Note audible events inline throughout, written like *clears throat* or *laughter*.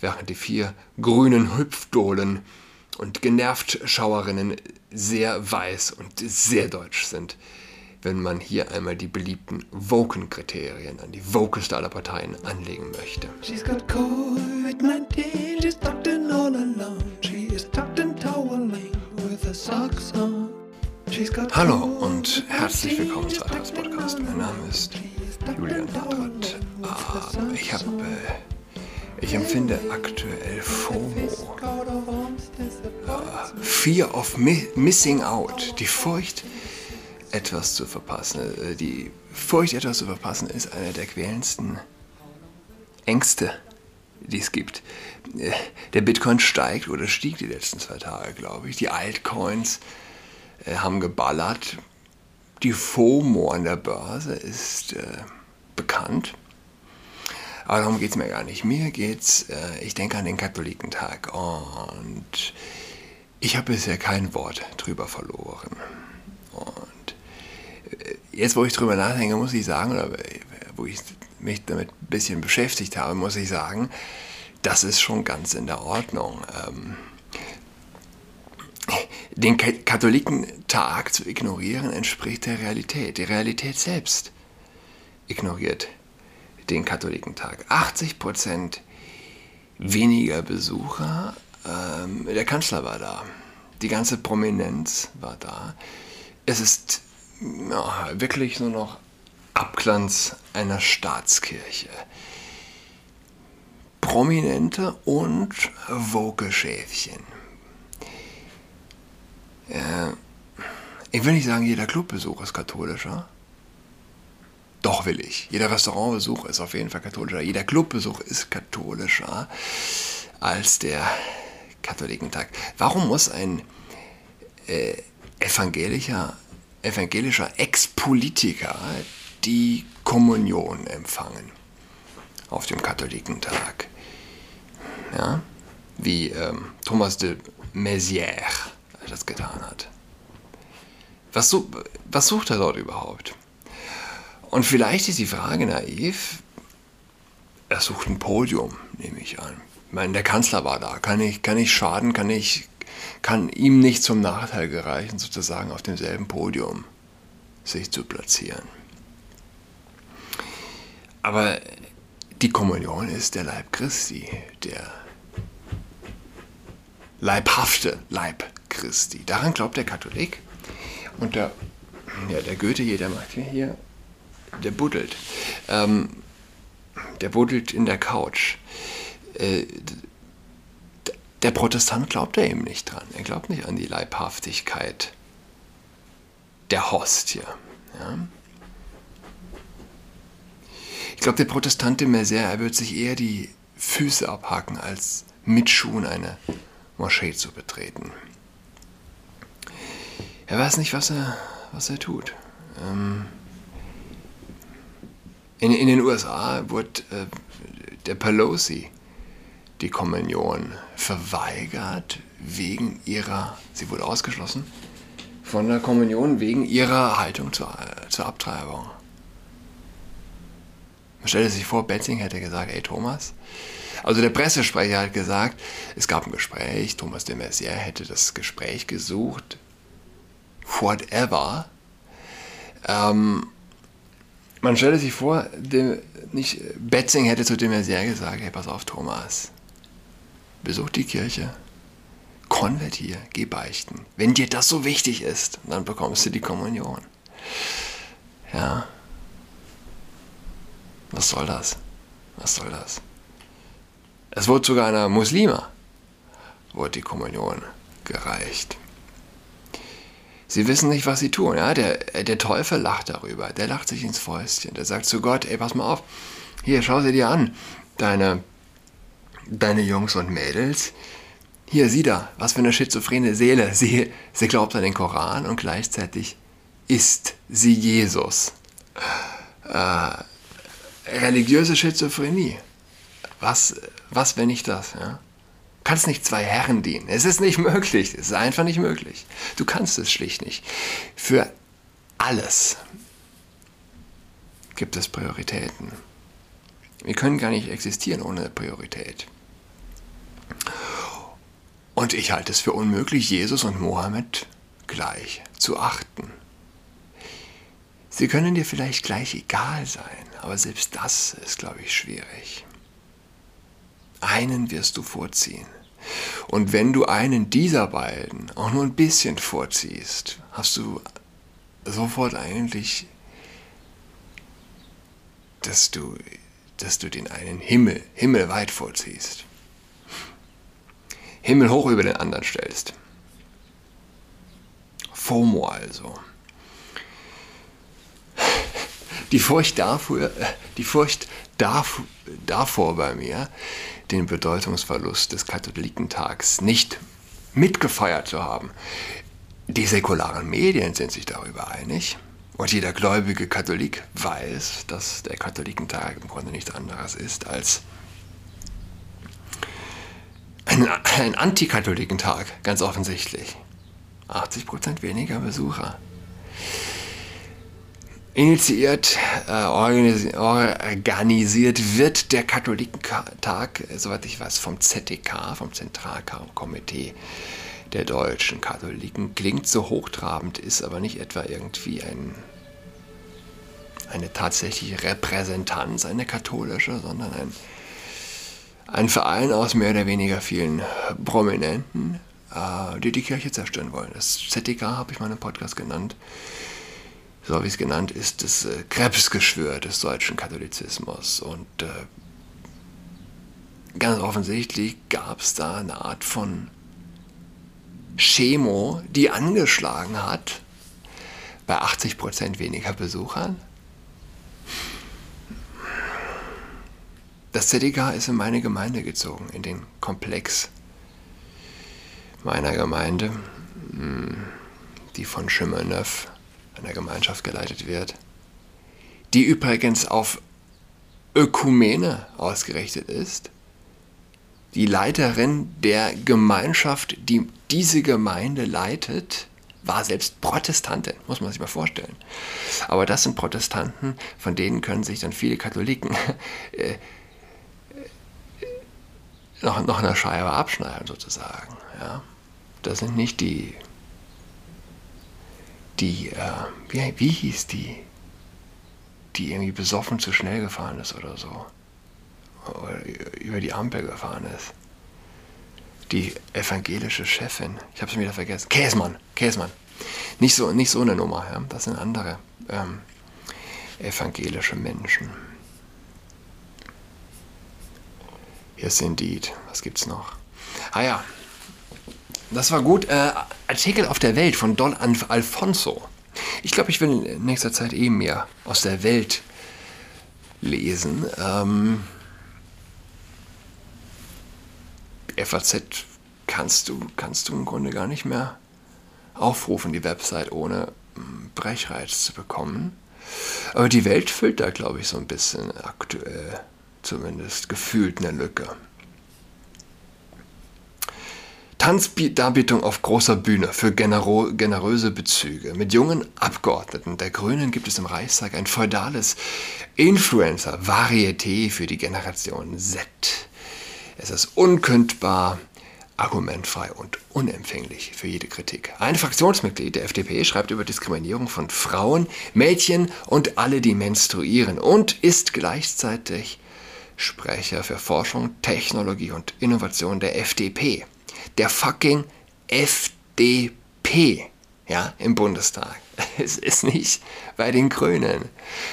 während die vier grünen Hüpfdohlen und genervt Schauerinnen sehr weiß und sehr deutsch sind, wenn man hier einmal die beliebten Woken-Kriterien an die wokeste aller Parteien anlegen möchte. She's got COVID-19, she's tucked in all alone. She is tucked in toweling with her socks on. Hallo und herzlich willkommen zu Atlas Podcast. Mein Name ist Julian Hartrat. Ah, ich habe äh, ich empfinde aktuell FOMO. Uh, Fear of mi Missing Out. Die Furcht, etwas zu verpassen. Äh, die Furcht, etwas zu verpassen, ist eine der quälendsten Ängste, die es gibt. Äh, der Bitcoin steigt oder stieg die letzten zwei Tage, glaube ich. Die Altcoins äh, haben geballert. Die FOMO an der Börse ist äh, bekannt. Aber darum geht es mir gar nicht. Mir geht's, äh, ich denke an den Katholikentag und ich habe bisher kein Wort drüber verloren. Und äh, jetzt, wo ich drüber nachdenke, muss ich sagen, oder wo ich mich damit ein bisschen beschäftigt habe, muss ich sagen, das ist schon ganz in der Ordnung. Ähm, den Katholikentag zu ignorieren entspricht der Realität. Die Realität selbst ignoriert den Katholikentag. 80 Prozent weniger Besucher. Ähm, der Kanzler war da. Die ganze Prominenz war da. Es ist ja, wirklich nur noch Abglanz einer Staatskirche. Prominente und Woke-Schäfchen. Äh, ich will nicht sagen, jeder Clubbesuch ist katholischer. Doch will ich. Jeder Restaurantbesuch ist auf jeden Fall katholischer. Jeder Clubbesuch ist katholischer als der Katholikentag. Warum muss ein äh, evangelischer, evangelischer Ex-Politiker die Kommunion empfangen auf dem Katholikentag? Ja? Wie ähm, Thomas de Maizière das getan hat. Was, was sucht er dort überhaupt? Und vielleicht ist die Frage naiv, er sucht ein Podium, nehme ich an. Ich meine, der Kanzler war da. Kann ich, kann ich schaden, kann, ich, kann ihm nicht zum Nachteil gereichen, sozusagen auf demselben Podium sich zu platzieren. Aber die Kommunion ist der Leib Christi, der leibhafte Leib Christi. Daran glaubt der Katholik. Und der, ja, der Goethe hier, der macht hier der buddelt. Ähm, der buddelt in der Couch. Äh, der Protestant glaubt da eben nicht dran. Er glaubt nicht an die Leibhaftigkeit der Hostie. Ja? Ich glaube, der Protestant immer sehr, er wird sich eher die Füße abhaken, als mit Schuhen eine Moschee zu betreten. Er weiß nicht, was er, was er tut. Ähm, in, in den USA wurde äh, der Pelosi die Kommunion verweigert wegen ihrer, sie wurde ausgeschlossen von der Kommunion wegen ihrer Haltung zur, äh, zur Abtreibung. Man stellt sich vor, Betzing hätte gesagt, ey Thomas, also der Pressesprecher hat gesagt, es gab ein Gespräch, Thomas de Maizière hätte das Gespräch gesucht, whatever. Ähm, man stelle sich vor, dem, nicht Betzing hätte zu dem sehr gesagt, hey, pass auf, Thomas, besuch die Kirche, konvertier, geh beichten. Wenn dir das so wichtig ist, dann bekommst du die Kommunion. Ja. Was soll das? Was soll das? Es wurde sogar einer Muslima, wurde die Kommunion gereicht. Sie wissen nicht, was sie tun. Ja? Der, der Teufel lacht darüber. Der lacht sich ins Fäustchen. Der sagt zu Gott, ey, pass mal auf. Hier, schau sie dir an. Deine, deine Jungs und Mädels. Hier, sieh da, was für eine schizophrene Seele. Sie, sie glaubt an den Koran und gleichzeitig ist sie Jesus. Äh, religiöse Schizophrenie. Was, was, wenn nicht das? Ja? Kannst nicht zwei Herren dienen. Es ist nicht *laughs* möglich. Es ist einfach nicht möglich. Du kannst es schlicht nicht. Für alles gibt es Prioritäten. Wir können gar nicht existieren ohne Priorität. Und ich halte es für unmöglich, Jesus und Mohammed gleich zu achten. Sie können dir vielleicht gleich egal sein, aber selbst das ist, glaube ich, schwierig. Einen wirst du vorziehen. Und wenn du einen dieser beiden auch nur ein bisschen vorziehst, hast du sofort eigentlich, dass du, dass du den einen Himmel, himmelweit vorziehst. Himmel hoch über den anderen stellst. FOMO also. Die Furcht davor, die Furcht davor bei mir, den Bedeutungsverlust des Katholikentags nicht mitgefeiert zu haben. Die säkularen Medien sind sich darüber einig. Und jeder gläubige Katholik weiß, dass der Katholikentag im Grunde nichts anderes ist als ein, ein Antikatholiken-Tag, ganz offensichtlich. 80% weniger Besucher. Initiiert, äh, organisiert wird der Katholikentag, äh, soweit ich weiß, vom ZDK, vom Zentralkomitee der deutschen Katholiken. Klingt so hochtrabend, ist aber nicht etwa irgendwie ein, eine tatsächliche Repräsentanz, eine katholische, sondern ein, ein Verein aus mehr oder weniger vielen Prominenten, äh, die die Kirche zerstören wollen. Das ZDK habe ich mal im Podcast genannt so habe ich es genannt, ist das äh, Krebsgeschwür des deutschen Katholizismus. Und äh, ganz offensichtlich gab es da eine Art von Chemo, die angeschlagen hat bei 80% weniger Besuchern. Das ZDK ist in meine Gemeinde gezogen, in den Komplex meiner Gemeinde, hm, die von Schimmelneuf einer Gemeinschaft geleitet wird, die übrigens auf Ökumene ausgerichtet ist. Die Leiterin der Gemeinschaft, die diese Gemeinde leitet, war selbst Protestantin, muss man sich mal vorstellen. Aber das sind Protestanten, von denen können sich dann viele Katholiken *laughs* äh, äh, noch, noch eine Scheibe abschneiden, sozusagen. Ja? Das sind nicht die die, äh, wie, wie hieß die? Die irgendwie besoffen zu schnell gefahren ist oder so. Oder über die Ampel gefahren ist. Die evangelische Chefin. Ich habe es wieder vergessen. Käsmann. Käsmann. Nicht so, nicht so eine Nummer. Ja? Das sind andere ähm, evangelische Menschen. Yes, indeed. Was gibt's noch? Ah ja, das war gut. Äh, Artikel auf der Welt von Don Alfonso. Ich glaube, ich will in nächster Zeit eh mehr aus der Welt lesen. Ähm, FAZ kannst du, kannst du im Grunde gar nicht mehr aufrufen, die Website, ohne hm, Brechreiz zu bekommen. Aber die Welt füllt da, glaube ich, so ein bisschen aktuell, zumindest gefühlt eine Lücke. Tanzdarbietung auf großer Bühne für genero generöse Bezüge. Mit jungen Abgeordneten der Grünen gibt es im Reichstag ein feudales Influencer-Varieté für die Generation Z. Es ist unkündbar, argumentfrei und unempfänglich für jede Kritik. Ein Fraktionsmitglied der FDP schreibt über Diskriminierung von Frauen, Mädchen und alle, die menstruieren und ist gleichzeitig Sprecher für Forschung, Technologie und Innovation der FDP der fucking FDP ja, im Bundestag. *laughs* Es ist nicht bei den Grünen.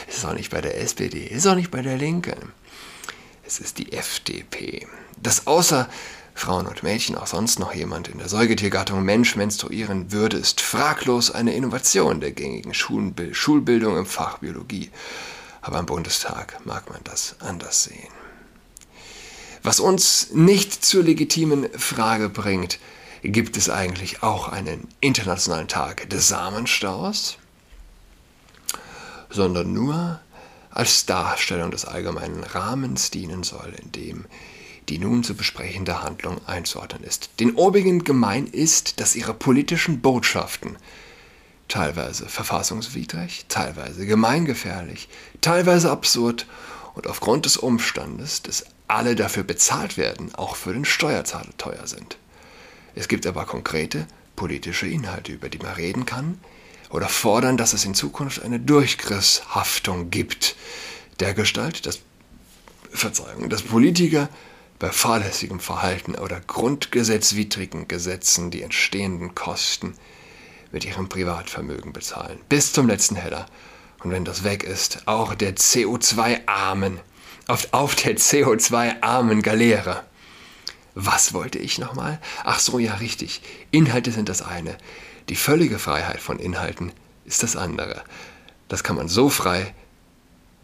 Es ist auch nicht bei der SPD. Es ist auch nicht bei der Linken. Es ist die FDP. Dass außer Frauen und Mädchen auch sonst noch jemand in der Säugetiergattung Mensch menstruieren würde, ist fraglos eine Innovation der gängigen Schulbildung im Fach Biologie. Aber im Bundestag mag man das anders sehen. Was uns nicht zur legitimen Frage bringt, gibt es eigentlich auch einen internationalen Tag des Samenstaus, sondern nur als Darstellung des allgemeinen Rahmens dienen soll, in dem die nun zu besprechende Handlung einzuordnen ist. Den obigen gemein ist, dass ihre politischen Botschaften teilweise verfassungswidrig, teilweise gemeingefährlich, teilweise absurd und aufgrund des Umstandes des alle dafür bezahlt werden, auch für den Steuerzahler teuer sind. Es gibt aber konkrete politische Inhalte, über die man reden kann oder fordern, dass es in Zukunft eine Durchgrisshaftung gibt, der Gestalt, dass, Verzeihung, dass Politiker bei fahrlässigem Verhalten oder grundgesetzwidrigen Gesetzen die entstehenden Kosten mit ihrem Privatvermögen bezahlen. Bis zum letzten Heller. Und wenn das weg ist, auch der CO2-armen, auf, auf der CO2-armen Galeere. Was wollte ich nochmal? Ach so, ja, richtig. Inhalte sind das eine. Die völlige Freiheit von Inhalten ist das andere. Das kann man so frei,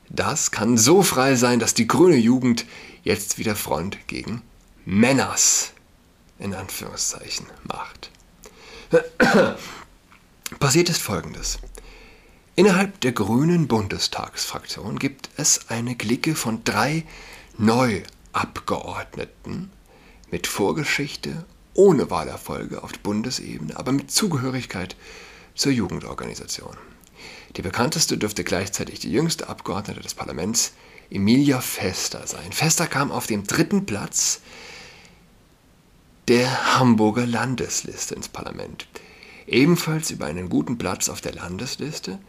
das kann so frei sein, dass die grüne Jugend jetzt wieder Front gegen Männers in Anführungszeichen macht. *clears throat* Passiert ist Folgendes. Innerhalb der grünen Bundestagsfraktion gibt es eine Clique von drei Neuabgeordneten mit Vorgeschichte, ohne Wahlerfolge auf Bundesebene, aber mit Zugehörigkeit zur Jugendorganisation. Die bekannteste dürfte gleichzeitig die jüngste Abgeordnete des Parlaments, Emilia Fester, sein. Fester kam auf dem dritten Platz der Hamburger Landesliste ins Parlament. Ebenfalls über einen guten Platz auf der Landesliste,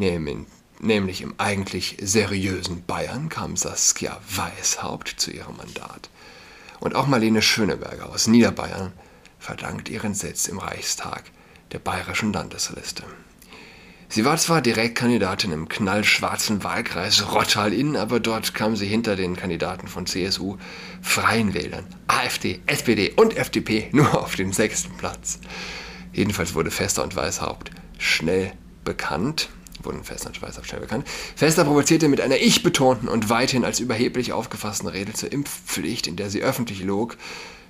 nämlich im eigentlich seriösen Bayern, kam Saskia Weishaupt zu ihrem Mandat. Und auch Marlene Schöneberger aus Niederbayern verdankt ihren Sitz im Reichstag der bayerischen Landesliste. Sie war zwar Direktkandidatin im knallschwarzen Wahlkreis Rottal-Inn, aber dort kam sie hinter den Kandidaten von CSU, Freien Wählern, AfD, SPD und FDP nur auf den sechsten Platz. Jedenfalls wurde Fester und Weißhaupt schnell bekannt, wurden Fester und Weißhaupt schnell bekannt. Fester provozierte mit einer ich-betonten und weithin als überheblich aufgefassten Rede zur Impfpflicht, in der sie öffentlich log,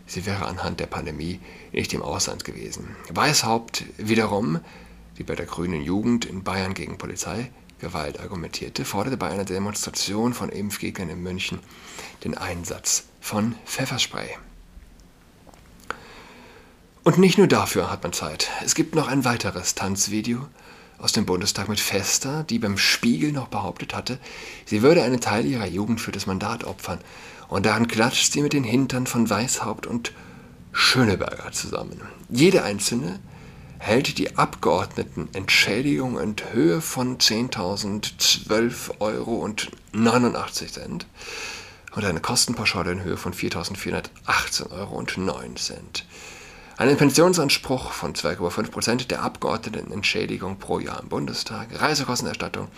sie wäre anhand der Pandemie nicht im Ausland gewesen. Weißhaupt wiederum die bei der Grünen Jugend in Bayern gegen Polizeigewalt argumentierte, forderte bei einer Demonstration von Impfgegnern in München den Einsatz von Pfefferspray. Und nicht nur dafür hat man Zeit. Es gibt noch ein weiteres Tanzvideo aus dem Bundestag mit Fester, die beim Spiegel noch behauptet hatte, sie würde einen Teil ihrer Jugend für das Mandat opfern. Und daran klatscht sie mit den Hintern von Weißhaupt und Schöneberger zusammen. Jede einzelne hält die Abgeordnetenentschädigung in Höhe von 10.012 Euro und 89 Cent und eine Kostenpauschale in Höhe von 4.418 Euro und 9 Cent. Einen Pensionsanspruch von 2,5 Prozent der Abgeordnetenentschädigung pro Jahr im Bundestag, Reisekostenerstattung,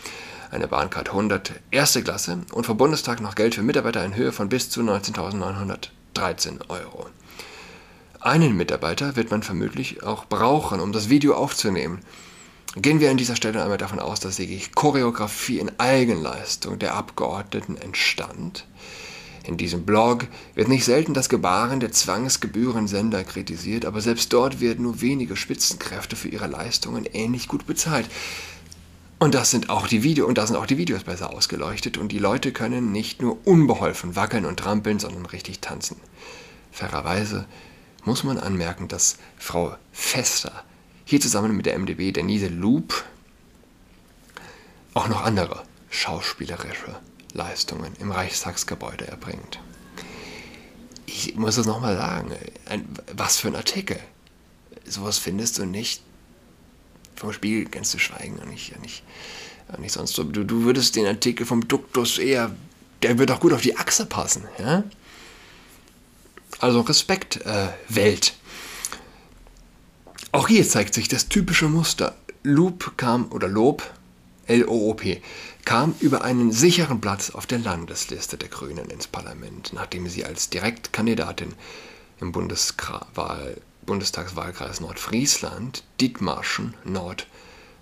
eine Bahncard 100 erste Klasse und vom Bundestag noch Geld für Mitarbeiter in Höhe von bis zu 19.913 Euro. Einen Mitarbeiter wird man vermutlich auch brauchen, um das Video aufzunehmen. Gehen wir an dieser Stelle einmal davon aus, dass die Choreografie in Eigenleistung der Abgeordneten entstand. In diesem Blog wird nicht selten das Gebaren der Zwangsgebührensender kritisiert, aber selbst dort werden nur wenige Spitzenkräfte für ihre Leistungen ähnlich gut bezahlt. Und das sind auch die Video und da sind auch die Videos besser ausgeleuchtet und die Leute können nicht nur unbeholfen wackeln und trampeln, sondern richtig tanzen. Fairerweise muss man anmerken, dass Frau Fester hier zusammen mit der MDB Denise Loop auch noch andere schauspielerische Leistungen im Reichstagsgebäude erbringt. Ich muss es nochmal sagen, ein, was für ein Artikel. Sowas findest du nicht vom Spiegel ganz zu schweigen und nicht, nicht, nicht sonst so. Du, du würdest den Artikel vom Duktus eher, der wird auch gut auf die Achse passen. Ja? Also Respekt, äh, Welt. Auch hier zeigt sich das typische Muster. Loop kam, oder Lob, L-O-O-P, kam über einen sicheren Platz auf der Landesliste der Grünen ins Parlament, nachdem sie als Direktkandidatin im Bundeswahl, Bundestagswahlkreis Nordfriesland, Dithmarschen Nord,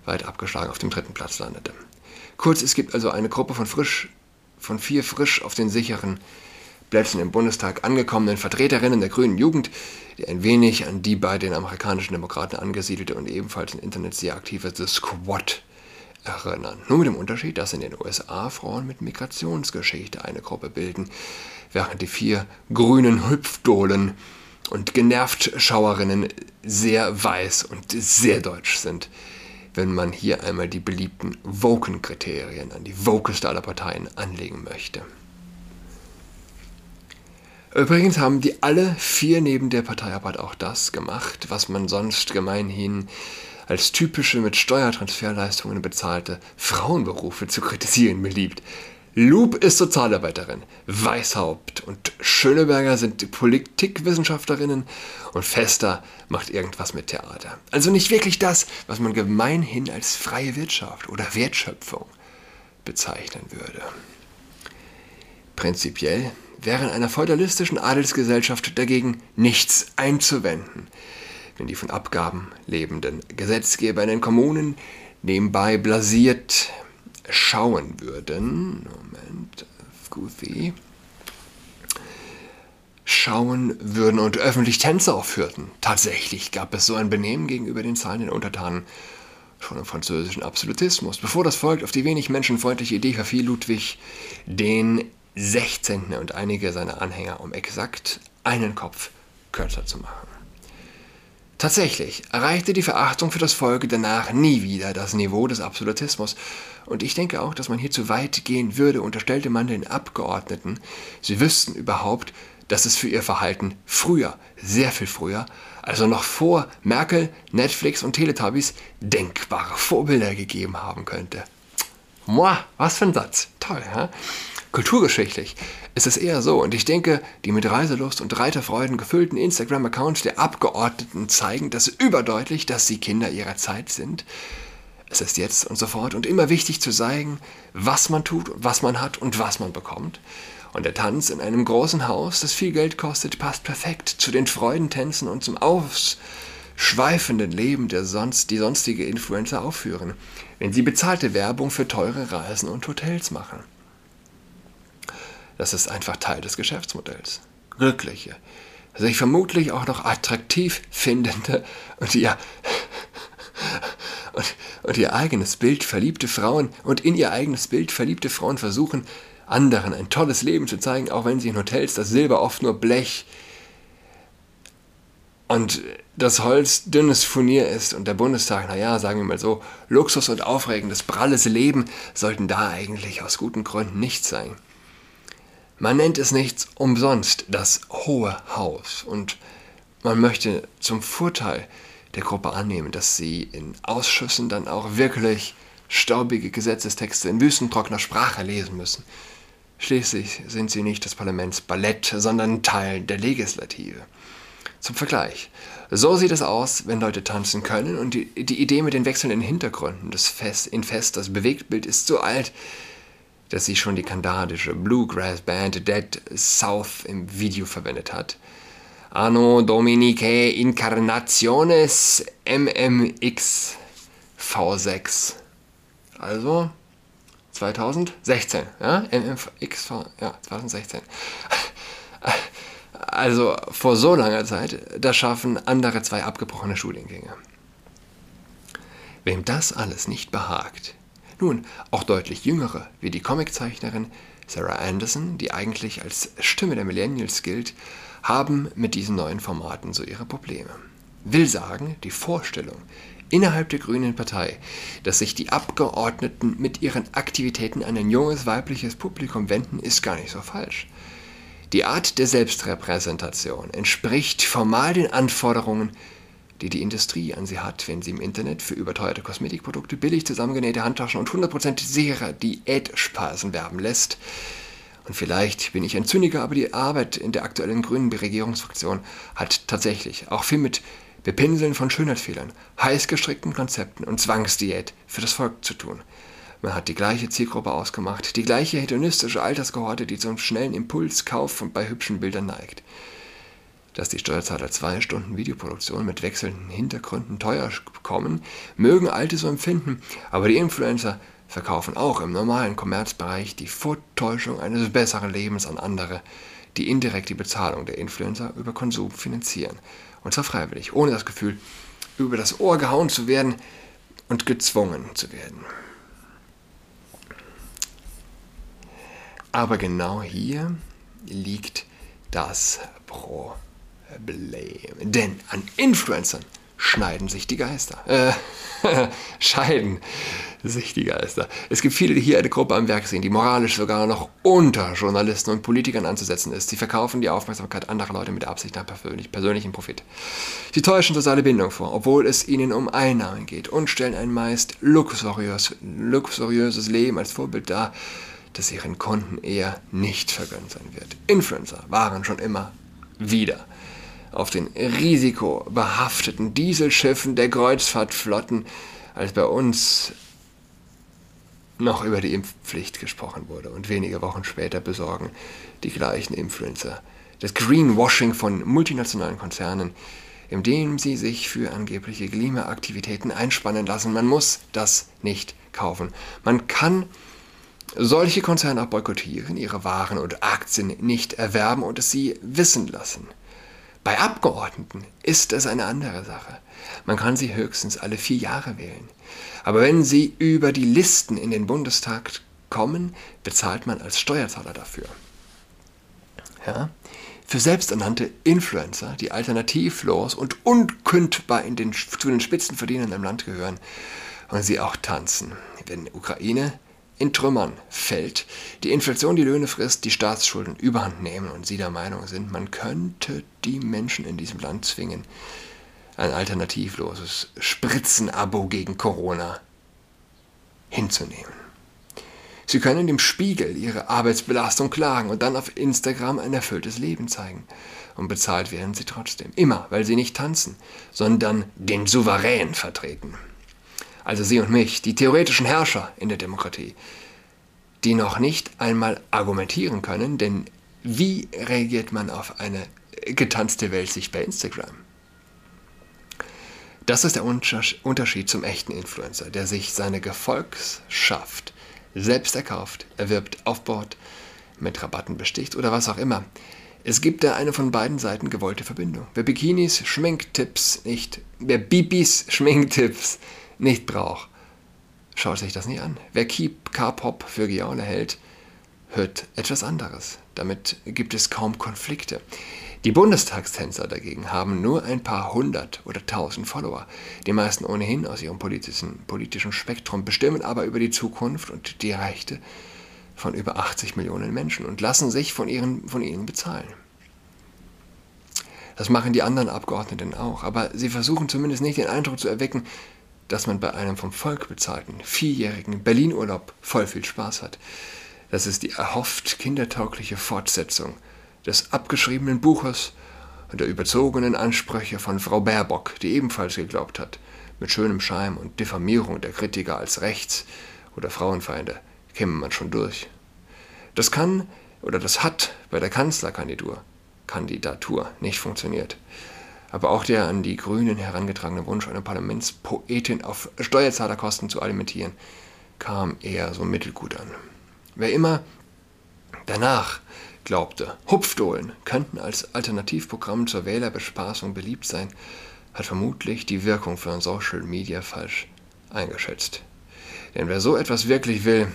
weit abgeschlagen auf dem dritten Platz landete. Kurz, es gibt also eine Gruppe von frisch, von vier frisch auf den sicheren Plätzen im Bundestag angekommenen Vertreterinnen der grünen Jugend, die ein wenig an die bei den amerikanischen Demokraten angesiedelte und ebenfalls im Internet sehr aktive The Squad erinnern. Nur mit dem Unterschied, dass in den USA Frauen mit Migrationsgeschichte eine Gruppe bilden, während die vier grünen Hüpfdohlen und genervt Schauerinnen sehr weiß und sehr deutsch sind, wenn man hier einmal die beliebten Woken-Kriterien an die wokeste aller Parteien anlegen möchte. Übrigens haben die alle vier neben der Parteiarbeit auch das gemacht, was man sonst gemeinhin als typische mit Steuertransferleistungen bezahlte Frauenberufe zu kritisieren beliebt. Loop ist Sozialarbeiterin, Weishaupt und Schöneberger sind Politikwissenschaftlerinnen und Fester macht irgendwas mit Theater. Also nicht wirklich das, was man gemeinhin als freie Wirtschaft oder Wertschöpfung bezeichnen würde. Prinzipiell wäre in einer feudalistischen Adelsgesellschaft dagegen nichts einzuwenden, wenn die von Abgaben lebenden Gesetzgeber in den Kommunen nebenbei blasiert schauen würden. Moment, Goofy. Schauen würden und öffentlich Tänze aufführten. Tatsächlich gab es so ein Benehmen gegenüber den zahlenden Untertanen schon im französischen Absolutismus. Bevor das Volk auf die wenig menschenfreundliche Idee verfiel, Ludwig den 16. und einige seiner Anhänger, um exakt einen Kopf kürzer zu machen. Tatsächlich erreichte die Verachtung für das Volk danach nie wieder das Niveau des Absolutismus, und ich denke auch, dass man hier zu weit gehen würde, unterstellte man den Abgeordneten, sie wüssten überhaupt, dass es für ihr Verhalten früher, sehr viel früher, also noch vor Merkel, Netflix und Teletubbies, denkbare Vorbilder gegeben haben könnte. Moi, was für ein Satz. Toll, hä? Kulturgeschichtlich ist es eher so, und ich denke, die mit Reiselust und Reiterfreuden gefüllten Instagram-Accounts der Abgeordneten zeigen das überdeutlich, dass sie Kinder ihrer Zeit sind. Es ist jetzt und sofort und immer wichtig zu zeigen, was man tut, was man hat und was man bekommt. Und der Tanz in einem großen Haus, das viel Geld kostet, passt perfekt zu den Freudentänzen und zum ausschweifenden Leben, der sonst, die sonstige Influencer aufführen, wenn sie bezahlte Werbung für teure Reisen und Hotels machen. Das ist einfach Teil des Geschäftsmodells. Glückliche, sich vermutlich auch noch attraktiv findende und ja und, und ihr eigenes Bild verliebte Frauen und in ihr eigenes Bild verliebte Frauen versuchen, anderen ein tolles Leben zu zeigen, auch wenn sie in Hotels das Silber oft nur Blech und das Holz dünnes Furnier ist und der Bundestag, naja, sagen wir mal so, Luxus und aufregendes, pralles Leben sollten da eigentlich aus guten Gründen nicht sein. Man nennt es nichts umsonst das Hohe Haus und man möchte zum Vorteil der Gruppe annehmen, dass sie in Ausschüssen dann auch wirklich staubige Gesetzestexte in wüstentrockener Sprache lesen müssen. Schließlich sind sie nicht das Parlamentsballett, sondern Teil der Legislative. Zum Vergleich. So sieht es aus, wenn Leute tanzen können und die, die Idee mit den wechselnden Hintergründen des Fest, in Fest, das Bewegtbild ist so alt, dass sie schon die kanadische Bluegrass-Band Dead South im Video verwendet hat. Anno Dominicae Incarnationes MMX V6. Also 2016, ja? MMX, ja, 2016. Also vor so langer Zeit, das schaffen andere zwei abgebrochene Studiengänge. Wem das alles nicht behagt, nun, auch deutlich jüngere, wie die Comiczeichnerin Sarah Anderson, die eigentlich als Stimme der Millennials gilt, haben mit diesen neuen Formaten so ihre Probleme. Will sagen, die Vorstellung innerhalb der Grünen Partei, dass sich die Abgeordneten mit ihren Aktivitäten an ein junges weibliches Publikum wenden, ist gar nicht so falsch. Die Art der Selbstrepräsentation entspricht formal den Anforderungen die die Industrie an sie hat, wenn sie im Internet für überteuerte Kosmetikprodukte, billig zusammengenähte Handtaschen und 100% sichere Diätspeisen werben lässt. Und vielleicht bin ich ein Zyniker, aber die Arbeit in der aktuellen grünen Regierungsfraktion hat tatsächlich auch viel mit Bepinseln von Schönheitsfehlern, heiß gestrickten Konzepten und Zwangsdiät für das Volk zu tun. Man hat die gleiche Zielgruppe ausgemacht, die gleiche hedonistische Alterskohorte, die zum schnellen Impulskauf bei hübschen Bildern neigt dass die Steuerzahler zwei Stunden Videoproduktion mit wechselnden Hintergründen teuer bekommen, mögen Alte so empfinden, aber die Influencer verkaufen auch im normalen Kommerzbereich die Vortäuschung eines besseren Lebens an andere, die indirekt die Bezahlung der Influencer über Konsum finanzieren. Und zwar freiwillig, ohne das Gefühl, über das Ohr gehauen zu werden und gezwungen zu werden. Aber genau hier liegt das Problem. Denn an Influencern schneiden sich die Geister. Äh, *laughs* scheiden sich die Geister. Es gibt viele, die hier eine Gruppe am Werk sehen, die moralisch sogar noch unter Journalisten und Politikern anzusetzen ist. Sie verkaufen die Aufmerksamkeit anderer Leute mit Absicht nach persönlich, persönlichem Profit. Sie täuschen soziale Bindung vor, obwohl es ihnen um Einnahmen geht und stellen ein meist luxuriös, luxuriöses Leben als Vorbild dar, das ihren Kunden eher nicht vergönnt sein wird. Influencer waren schon immer wieder auf den risikobehafteten Dieselschiffen der Kreuzfahrtflotten, als bei uns noch über die Impfpflicht gesprochen wurde. Und wenige Wochen später besorgen die gleichen Influencer das Greenwashing von multinationalen Konzernen, indem sie sich für angebliche Klimaaktivitäten einspannen lassen. Man muss das nicht kaufen. Man kann solche Konzerne auch boykottieren, ihre Waren und Aktien nicht erwerben und es sie wissen lassen. Bei Abgeordneten ist es eine andere Sache. Man kann sie höchstens alle vier Jahre wählen. Aber wenn sie über die Listen in den Bundestag kommen, bezahlt man als Steuerzahler dafür. Ja? Für selbsternannte Influencer, die alternativlos und unkündbar in den, zu den Spitzenverdienern im Land gehören und sie auch tanzen. Wenn Ukraine in Trümmern fällt, die Inflation die Löhne frisst, die Staatsschulden überhand nehmen und sie der Meinung sind, man könnte die Menschen in diesem Land zwingen, ein alternativloses Spritzenabo gegen Corona hinzunehmen. Sie können dem Spiegel ihre Arbeitsbelastung klagen und dann auf Instagram ein erfülltes Leben zeigen. Und bezahlt werden sie trotzdem. Immer, weil sie nicht tanzen, sondern den Souverän vertreten also Sie und mich, die theoretischen Herrscher in der Demokratie, die noch nicht einmal argumentieren können, denn wie reagiert man auf eine getanzte Welt sich bei Instagram? Das ist der Unterschied zum echten Influencer, der sich seine Gefolgschaft selbst erkauft, erwirbt, aufbaut, mit Rabatten besticht oder was auch immer. Es gibt da eine von beiden Seiten gewollte Verbindung. Wer Bikinis, Schminktipps nicht, wer Bibis Schminktipps nicht braucht, schaut sich das nicht an. Wer K-Pop für Giaule hält, hört etwas anderes. Damit gibt es kaum Konflikte. Die Bundestagstänzer dagegen haben nur ein paar hundert oder tausend Follower. Die meisten ohnehin aus ihrem politischen, politischen Spektrum bestimmen aber über die Zukunft und die Rechte von über 80 Millionen Menschen und lassen sich von, ihren, von ihnen bezahlen. Das machen die anderen Abgeordneten auch, aber sie versuchen zumindest nicht den Eindruck zu erwecken, dass man bei einem vom Volk bezahlten vierjährigen Berlin-Urlaub voll viel Spaß hat. Das ist die erhofft kindertaugliche Fortsetzung des abgeschriebenen Buches und der überzogenen Ansprüche von Frau Baerbock, die ebenfalls geglaubt hat, mit schönem Scheim und Diffamierung der Kritiker als Rechts- oder Frauenfeinde käme man schon durch. Das kann oder das hat bei der Kanzlerkandidatur Kandidatur nicht funktioniert aber auch der an die Grünen herangetragene Wunsch, eine Parlamentspoetin auf Steuerzahlerkosten zu alimentieren, kam eher so mittelgut an. Wer immer danach glaubte, Hupfdohlen könnten als Alternativprogramm zur Wählerbespaßung beliebt sein, hat vermutlich die Wirkung von Social Media falsch eingeschätzt. Denn wer so etwas wirklich will,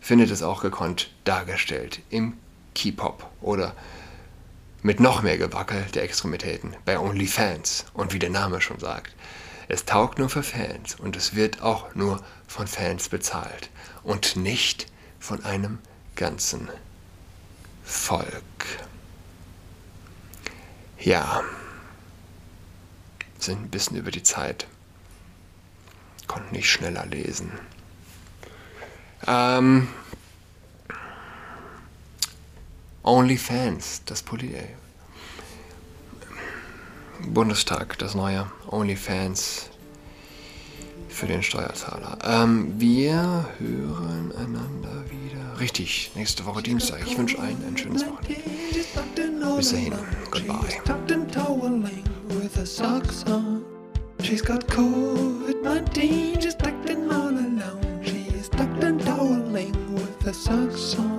findet es auch gekonnt dargestellt im K-Pop oder mit noch mehr Gewackel der Extremitäten bei OnlyFans. Und wie der Name schon sagt, es taugt nur für Fans und es wird auch nur von Fans bezahlt und nicht von einem ganzen Volk. Ja, sind ein bisschen über die Zeit. Konnten nicht schneller lesen. Ähm, OnlyFans, das Poli äh, Bundestag, das neue OnlyFans für den Steuerzahler. Ähm, wir hören einander wieder. Richtig, nächste Woche Dienstag. Ich wünsche allen ein schönes Wochenende. Bis dahin, goodbye. She's got COVID-19, she's tucked in all alone. She's tucked and toweling with her socks on.